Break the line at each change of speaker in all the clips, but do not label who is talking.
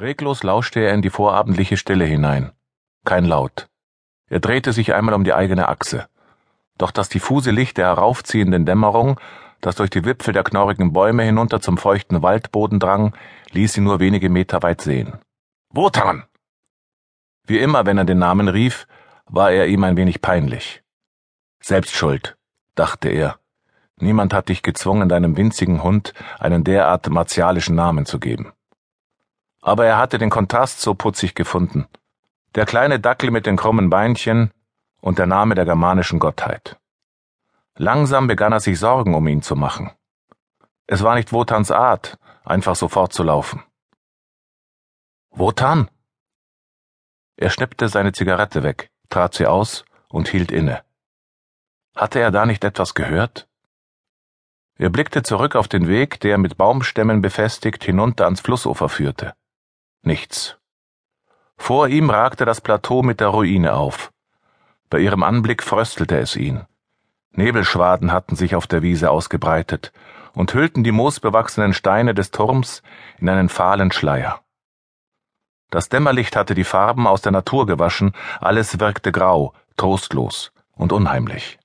Reglos lauschte er in die vorabendliche Stille hinein. Kein Laut. Er drehte sich einmal um die eigene Achse. Doch das diffuse Licht der heraufziehenden Dämmerung, das durch die Wipfel der knorrigen Bäume hinunter zum feuchten Waldboden drang, ließ ihn nur wenige Meter weit sehen. Wotan! Wie immer, wenn er den Namen rief, war er ihm ein wenig peinlich. Selbstschuld, dachte er. Niemand hat dich gezwungen, deinem winzigen Hund einen derart martialischen Namen zu geben aber er hatte den Kontrast so putzig gefunden. Der kleine Dackel mit den krummen Beinchen und der Name der germanischen Gottheit. Langsam begann er sich Sorgen um ihn zu machen. Es war nicht Wotans Art, einfach so fortzulaufen. Wotan? Er schnippte seine Zigarette weg, trat sie aus und hielt inne. Hatte er da nicht etwas gehört? Er blickte zurück auf den Weg, der mit Baumstämmen befestigt hinunter ans Flussufer führte. Nichts. Vor ihm ragte das Plateau mit der Ruine auf. Bei ihrem Anblick fröstelte es ihn. Nebelschwaden hatten sich auf der Wiese ausgebreitet und hüllten die moosbewachsenen Steine des Turms in einen fahlen Schleier. Das Dämmerlicht hatte die Farben aus der Natur gewaschen, alles wirkte grau, trostlos und unheimlich.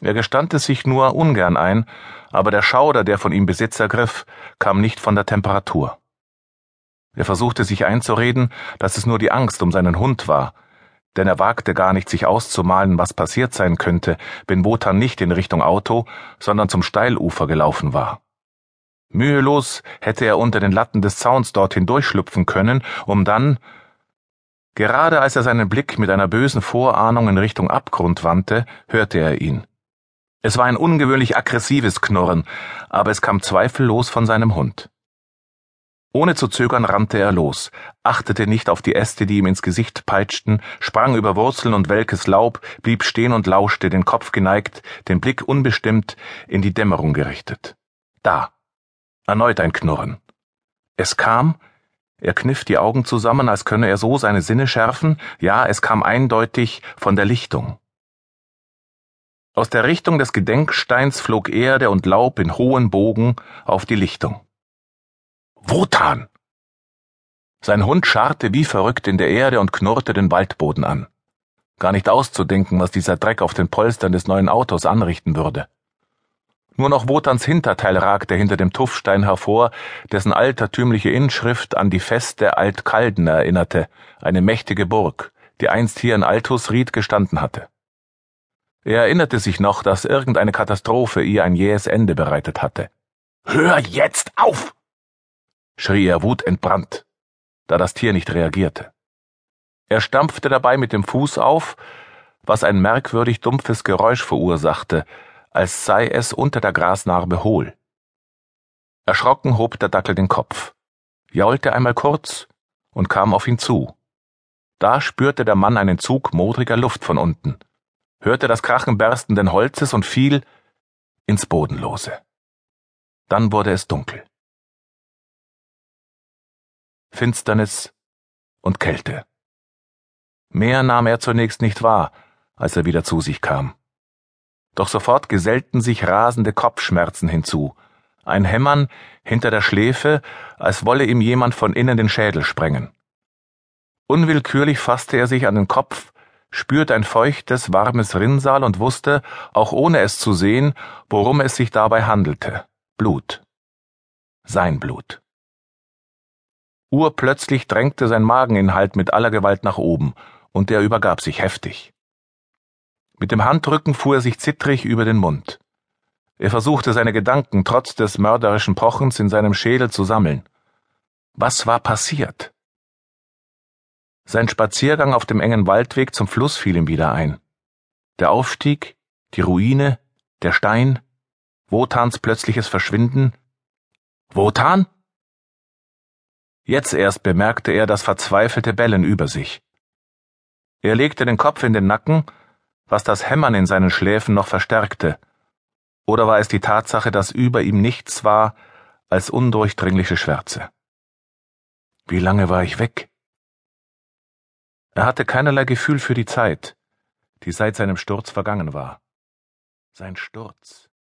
Er gestand es sich nur ungern ein, aber der Schauder, der von ihm Besitz ergriff, kam nicht von der Temperatur. Er versuchte sich einzureden, dass es nur die Angst um seinen Hund war, denn er wagte gar nicht, sich auszumalen, was passiert sein könnte, wenn Wotan nicht in Richtung Auto, sondern zum Steilufer gelaufen war. Mühelos hätte er unter den Latten des Zauns dorthin durchschlüpfen können, um dann Gerade als er seinen Blick mit einer bösen Vorahnung in Richtung Abgrund wandte, hörte er ihn. Es war ein ungewöhnlich aggressives Knurren, aber es kam zweifellos von seinem Hund. Ohne zu zögern rannte er los, achtete nicht auf die Äste, die ihm ins Gesicht peitschten, sprang über Wurzeln und welkes Laub, blieb stehen und lauschte, den Kopf geneigt, den Blick unbestimmt, in die Dämmerung gerichtet. Da. Erneut ein Knurren. Es kam, er kniff die Augen zusammen, als könne er so seine Sinne schärfen, ja, es kam eindeutig von der Lichtung. Aus der Richtung des Gedenksteins flog Erde und Laub in hohen Bogen auf die Lichtung. Wotan! Sein Hund scharrte wie verrückt in der Erde und knurrte den Waldboden an. Gar nicht auszudenken, was dieser Dreck auf den Polstern des neuen Autos anrichten würde. Nur noch Wotans Hinterteil ragte hinter dem Tuffstein hervor, dessen altertümliche Inschrift an die Feste Altkalden erinnerte, eine mächtige Burg, die einst hier in Altusried gestanden hatte. Er erinnerte sich noch, dass irgendeine Katastrophe ihr ein jähes Ende bereitet hatte. Hör jetzt auf! Schrie er wutentbrannt, da das Tier nicht reagierte. Er stampfte dabei mit dem Fuß auf, was ein merkwürdig dumpfes Geräusch verursachte, als sei es unter der Grasnarbe hohl. Erschrocken hob der Dackel den Kopf, jaulte einmal kurz und kam auf ihn zu. Da spürte der Mann einen Zug modriger Luft von unten, hörte das Krachen berstenden Holzes und fiel ins Bodenlose. Dann wurde es dunkel. Finsternis und Kälte. Mehr nahm er zunächst nicht wahr, als er wieder zu sich kam. Doch sofort gesellten sich rasende Kopfschmerzen hinzu, ein Hämmern hinter der Schläfe, als wolle ihm jemand von innen den Schädel sprengen. Unwillkürlich fasste er sich an den Kopf, spürte ein feuchtes, warmes Rinnsal und wusste, auch ohne es zu sehen, worum es sich dabei handelte. Blut. Sein Blut. Urplötzlich drängte sein Mageninhalt mit aller Gewalt nach oben, und er übergab sich heftig. Mit dem Handrücken fuhr er sich zittrig über den Mund. Er versuchte seine Gedanken trotz des mörderischen Pochens in seinem Schädel zu sammeln. Was war passiert? Sein Spaziergang auf dem engen Waldweg zum Fluss fiel ihm wieder ein. Der Aufstieg, die Ruine, der Stein, Wotans plötzliches Verschwinden. Wotan? Jetzt erst bemerkte er das verzweifelte Bellen über sich. Er legte den Kopf in den Nacken, was das Hämmern in seinen Schläfen noch verstärkte. Oder war es die Tatsache, dass über ihm nichts war als undurchdringliche Schwärze? Wie lange war ich weg? Er hatte keinerlei Gefühl für die Zeit, die seit seinem Sturz vergangen war. Sein Sturz.